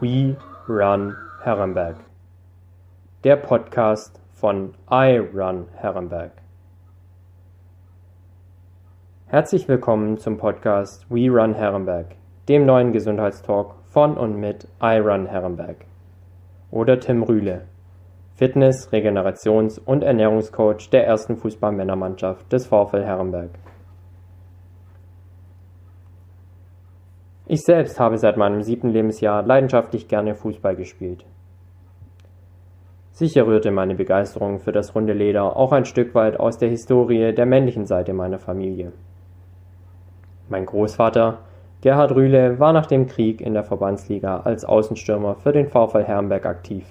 We Run Herrenberg. Der Podcast von I Run Herrenberg. Herzlich willkommen zum Podcast We Run Herrenberg, dem neuen Gesundheitstalk von und mit I Run Herrenberg. Oder Tim Rühle, Fitness-, Regenerations- und Ernährungscoach der ersten Fußballmännermannschaft des VfL Herrenberg. Ich selbst habe seit meinem siebten Lebensjahr leidenschaftlich gerne Fußball gespielt. Sicher rührte meine Begeisterung für das runde Leder auch ein Stück weit aus der Historie der männlichen Seite meiner Familie. Mein Großvater, Gerhard Rühle, war nach dem Krieg in der Verbandsliga als Außenstürmer für den VfL Herrenberg aktiv.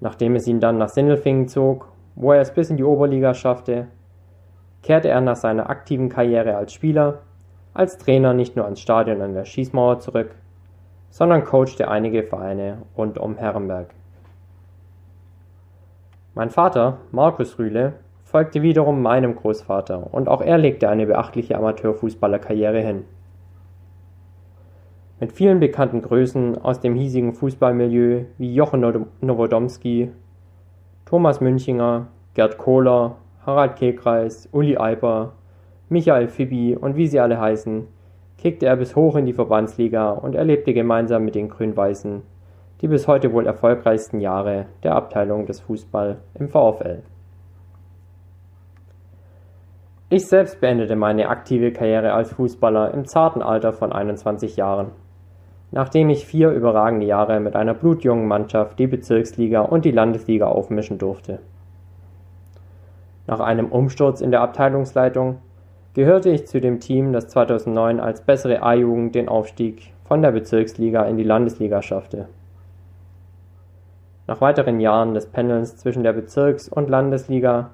Nachdem es ihn dann nach Sindelfingen zog, wo er es bis in die Oberliga schaffte, kehrte er nach seiner aktiven Karriere als Spieler als Trainer nicht nur ans Stadion an der Schießmauer zurück, sondern coachte einige Vereine rund um Herrenberg. Mein Vater, Markus Rühle, folgte wiederum meinem Großvater und auch er legte eine beachtliche Amateurfußballerkarriere hin. Mit vielen bekannten Größen aus dem hiesigen Fußballmilieu wie Jochen Nowodomski, Thomas Münchinger, Gerd Kohler, Harald Kekreis, Uli Eiper, Michael Fibi und wie sie alle heißen, kickte er bis hoch in die Verbandsliga und erlebte gemeinsam mit den Grün-Weißen die bis heute wohl erfolgreichsten Jahre der Abteilung des Fußball im VfL. Ich selbst beendete meine aktive Karriere als Fußballer im zarten Alter von 21 Jahren, nachdem ich vier überragende Jahre mit einer blutjungen Mannschaft die Bezirksliga und die Landesliga aufmischen durfte. Nach einem Umsturz in der Abteilungsleitung gehörte ich zu dem Team, das 2009 als bessere A-Jugend den Aufstieg von der Bezirksliga in die Landesliga schaffte. Nach weiteren Jahren des Pendelns zwischen der Bezirks- und Landesliga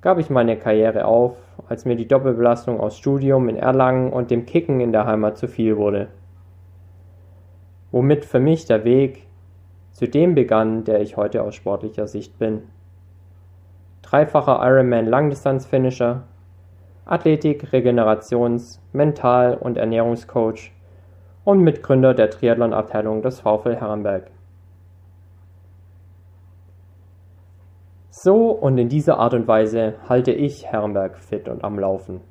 gab ich meine Karriere auf, als mir die Doppelbelastung aus Studium in Erlangen und dem Kicken in der Heimat zu viel wurde. Womit für mich der Weg zu dem begann, der ich heute aus sportlicher Sicht bin. Dreifacher Ironman Langdistanz-Finisher, Athletik-, Regenerations-, Mental- und Ernährungscoach und Mitgründer der Triathlon-Abteilung des VfL Herrenberg. So und in dieser Art und Weise halte ich Herrenberg fit und am Laufen.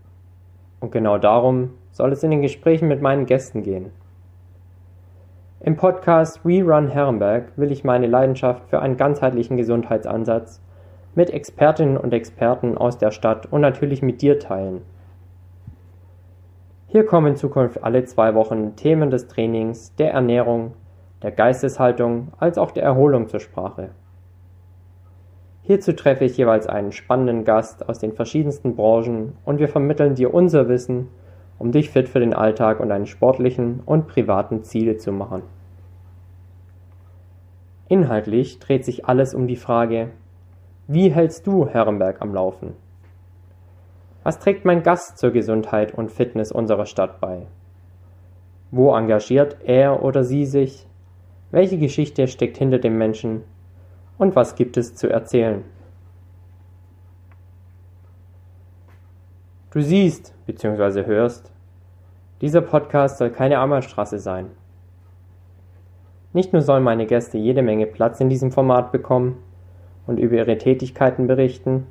Und genau darum soll es in den Gesprächen mit meinen Gästen gehen. Im Podcast We Run Herrenberg will ich meine Leidenschaft für einen ganzheitlichen Gesundheitsansatz mit Expertinnen und Experten aus der Stadt und natürlich mit dir teilen. Hier kommen in Zukunft alle zwei Wochen Themen des Trainings, der Ernährung, der Geisteshaltung als auch der Erholung zur Sprache. Hierzu treffe ich jeweils einen spannenden Gast aus den verschiedensten Branchen und wir vermitteln dir unser Wissen, um dich fit für den Alltag und deine sportlichen und privaten Ziele zu machen. Inhaltlich dreht sich alles um die Frage, wie hältst du Herrenberg am Laufen? Was trägt mein Gast zur Gesundheit und Fitness unserer Stadt bei? Wo engagiert er oder sie sich? Welche Geschichte steckt hinter dem Menschen? Und was gibt es zu erzählen? Du siehst bzw. hörst, dieser Podcast soll keine Ammerstraße sein. Nicht nur sollen meine Gäste jede Menge Platz in diesem Format bekommen, und über ihre Tätigkeiten berichten,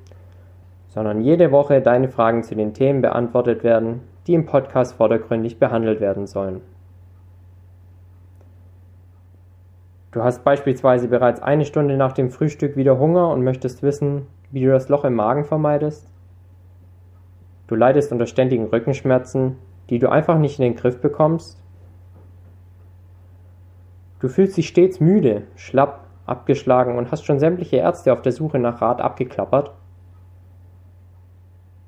sondern jede Woche deine Fragen zu den Themen beantwortet werden, die im Podcast vordergründig behandelt werden sollen. Du hast beispielsweise bereits eine Stunde nach dem Frühstück wieder Hunger und möchtest wissen, wie du das Loch im Magen vermeidest? Du leidest unter ständigen Rückenschmerzen, die du einfach nicht in den Griff bekommst? Du fühlst dich stets müde, schlapp abgeschlagen und hast schon sämtliche Ärzte auf der Suche nach Rat abgeklappert?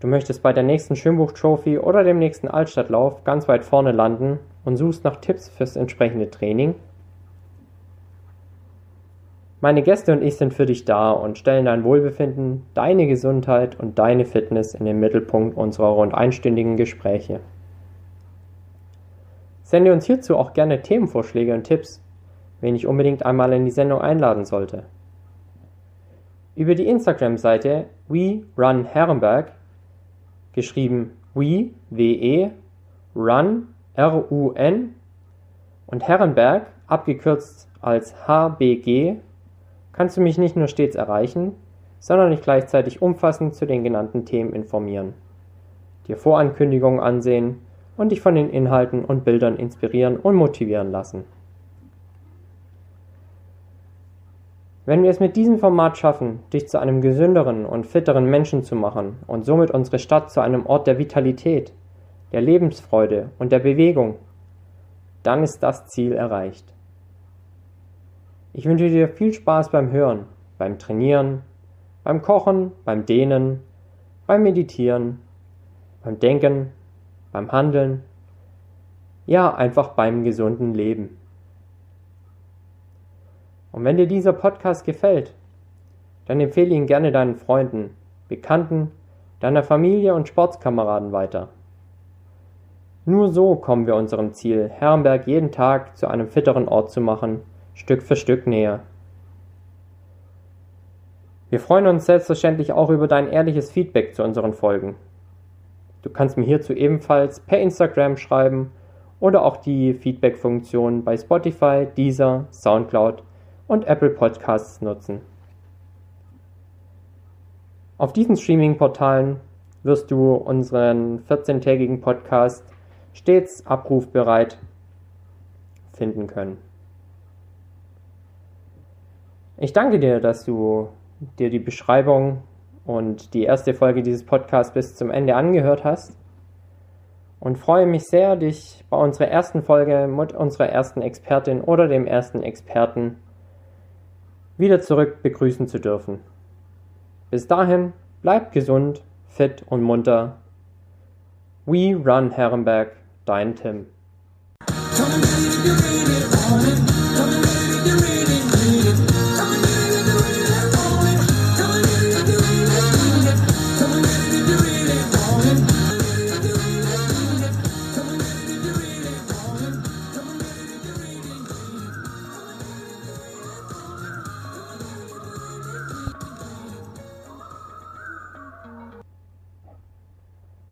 Du möchtest bei der nächsten Schwimmbuch-Trophy oder dem nächsten Altstadtlauf ganz weit vorne landen und suchst nach Tipps fürs entsprechende Training? Meine Gäste und ich sind für dich da und stellen dein Wohlbefinden, deine Gesundheit und deine Fitness in den Mittelpunkt unserer rund einstündigen Gespräche. Sende uns hierzu auch gerne Themenvorschläge und Tipps, wen ich unbedingt einmal in die Sendung einladen sollte. Über die Instagram-Seite We Run Herrenberg, geschrieben We, W-E, Run, R-U-N und Herrenberg, abgekürzt als HBG, kannst du mich nicht nur stets erreichen, sondern dich gleichzeitig umfassend zu den genannten Themen informieren, dir Vorankündigungen ansehen und dich von den Inhalten und Bildern inspirieren und motivieren lassen. Wenn wir es mit diesem Format schaffen, dich zu einem gesünderen und fitteren Menschen zu machen und somit unsere Stadt zu einem Ort der Vitalität, der Lebensfreude und der Bewegung, dann ist das Ziel erreicht. Ich wünsche dir viel Spaß beim Hören, beim Trainieren, beim Kochen, beim Dehnen, beim Meditieren, beim Denken, beim Handeln, ja einfach beim gesunden Leben. Und wenn dir dieser Podcast gefällt, dann empfehle ihn gerne deinen Freunden, Bekannten, deiner Familie und Sportskameraden weiter. Nur so kommen wir unserem Ziel, Herrenberg jeden Tag zu einem fitteren Ort zu machen, Stück für Stück näher. Wir freuen uns selbstverständlich auch über dein ehrliches Feedback zu unseren Folgen. Du kannst mir hierzu ebenfalls per Instagram schreiben oder auch die Feedback-Funktion bei Spotify, Deezer, Soundcloud und Apple Podcasts nutzen. Auf diesen Streaming-Portalen wirst du unseren 14-tägigen Podcast stets abrufbereit finden können. Ich danke dir, dass du dir die Beschreibung und die erste Folge dieses Podcasts bis zum Ende angehört hast und freue mich sehr, dich bei unserer ersten Folge mit unserer ersten Expertin oder dem ersten Experten wieder zurück begrüßen zu dürfen. Bis dahin, bleib gesund, fit und munter. We Run Herrenberg, dein Tim.